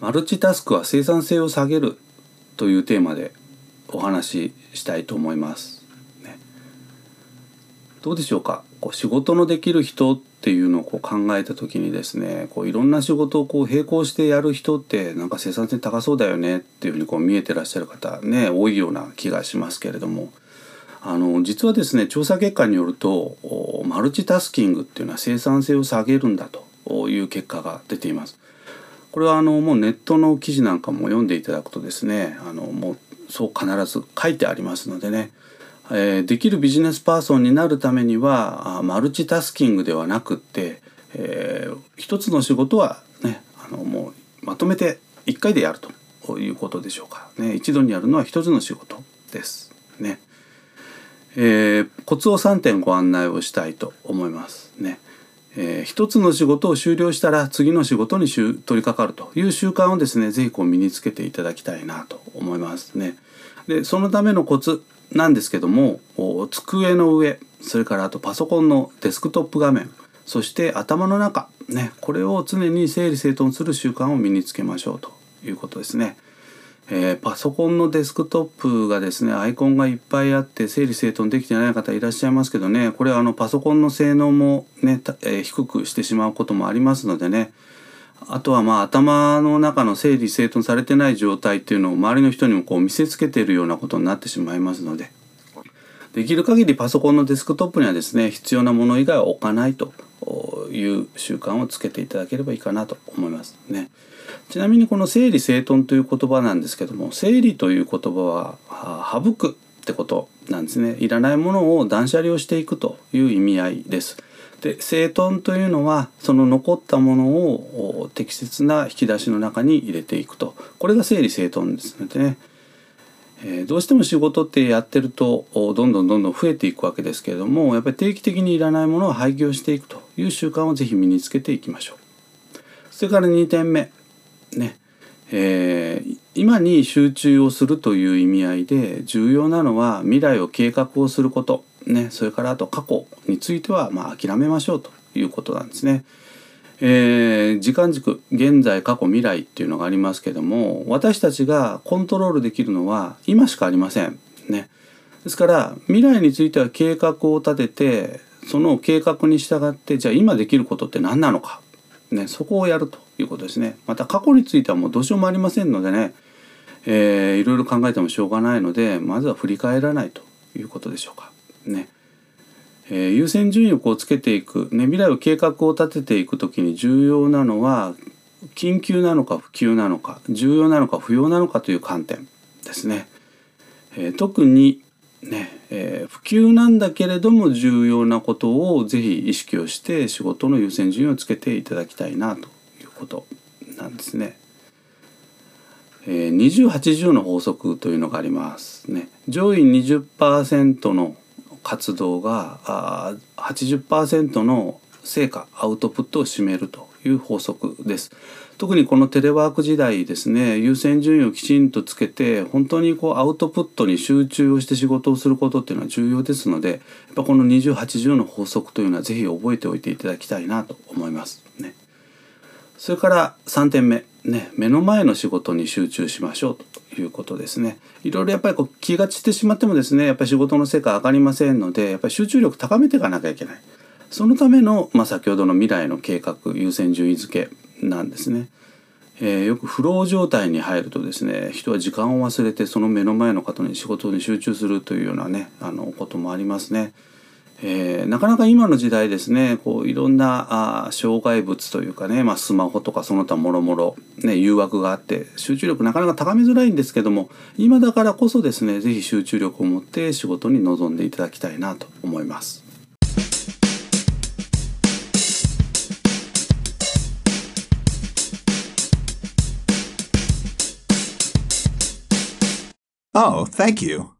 マルチタスクは生産性を下げるというテーマでお話ししたいと思います。ね、どうでしょうか？こう仕事のできる人っていうのをこう考えた時にですねこういろんな仕事をこう並行してやる人ってなんか生産性高そうだよねっていうふうにこう見えてらっしゃる方ね多いような気がしますけれどもあの実はですね調査結果によるとマルチタスキングっていうのは生産性を下げるんだという結果が出ています。これはあのもうネットの記事なんかも読んでいただくとですねあのもうそう必ず書いてありますのでね、えー、できるビジネスパーソンになるためにはマルチタスキングではなくって、えー、一つの仕事はねあのもうまとめて一回でやるということでしょうか、ね、一度にやるのは一つの仕事ですね。えー、コツを3点ご案内をしたいと思いますね。えー、一つの仕事を終了したら次の仕事に取り掛かるという習慣をですね是非こう身につけていただきたいなと思いますね。でそのためのコツなんですけども机の上それからあとパソコンのデスクトップ画面そして頭の中ねこれを常に整理整頓する習慣を身につけましょうということですね。えー、パソコンのデスクトップがですねアイコンがいっぱいあって整理整頓できてない方いらっしゃいますけどねこれはあのパソコンの性能もね、えー、低くしてしまうこともありますのでねあとはまあ頭の中の整理整頓されてない状態っていうのを周りの人にもこう見せつけてるようなことになってしまいますのでできる限りパソコンのデスクトップにはですね必要なもの以外は置かないという習慣をつけていただければいいかなと思いますね。ちなみにこの整理整頓という言葉なんですけども整理という言葉は省くってことなんですねいらないものを断捨離をしていくという意味合いです。で整頓というのはその残ったものを適切な引き出しの中に入れていくとこれが整理整頓ですのでね、え、どうしても仕事ってやってるとどんどんどんどん増えていくわけですけれどもやっぱり定期的にいらないものを廃棄をしていくという習慣をぜひ身につけていきましょう。それから2点目ねえー、今に集中をするという意味合いで重要なのは未来を計画をすること、ね、それからあと過去についてはまあ諦めましょうということなんですね。えー、時間軸現在過去未来っていうのがありますけども私たちがコントロールできるのは今しかありません。ね、ですから未来については計画を立ててその計画に従ってじゃあ今できることって何なのかね、そこをやるということですね。また過去についてはもうどうしようもありませんのでね、えー、いろいろ考えてもしょうがないのでまずは振り返らないということでしょうか。ねえー、優先順位をこうつけていく、ね、未来を計画を立てていく時に重要なのは緊急なのか不急なのか重要なのか不要なのかという観点ですね。えー、特にねえー、普及なんだけれども重要なことをぜひ意識をして仕事の優先順位をつけていただきたいなということなんですね。えー、2080の法則というのがありますね。上位20%の活動があ80%の成果アウトプットを占めるという法則です。特にこのテレワーク時代ですね優先順位をきちんとつけて本当にこうアウトプットに集中をして仕事をすることっていうのは重要ですのでやっぱこの2080の法則というのは是非覚えておいていただきたいなと思いますね。それから3点目ね目の前の仕事に集中しましょうということですね。いろいろやっぱりこう気が散ってしまってもですねやっぱり仕事の成果上がりませんのでやっぱり集中力高めていかなきゃいけない。そのための、まあ、先ほどの未来の計画優先順位付けなんですね。えー、よくフロー状態に入るとですね人は時間を忘れてその目の前の方に仕事に集中するというようなねあのこともありますね。えー、なかなか今の時代ですねこういろんなあ障害物というかね、まあ、スマホとかその他もろもろ、ね、誘惑があって集中力なかなか高めづらいんですけども今だからこそですね是非集中力を持って仕事に臨んでいただきたいなと思います。Oh, thank you.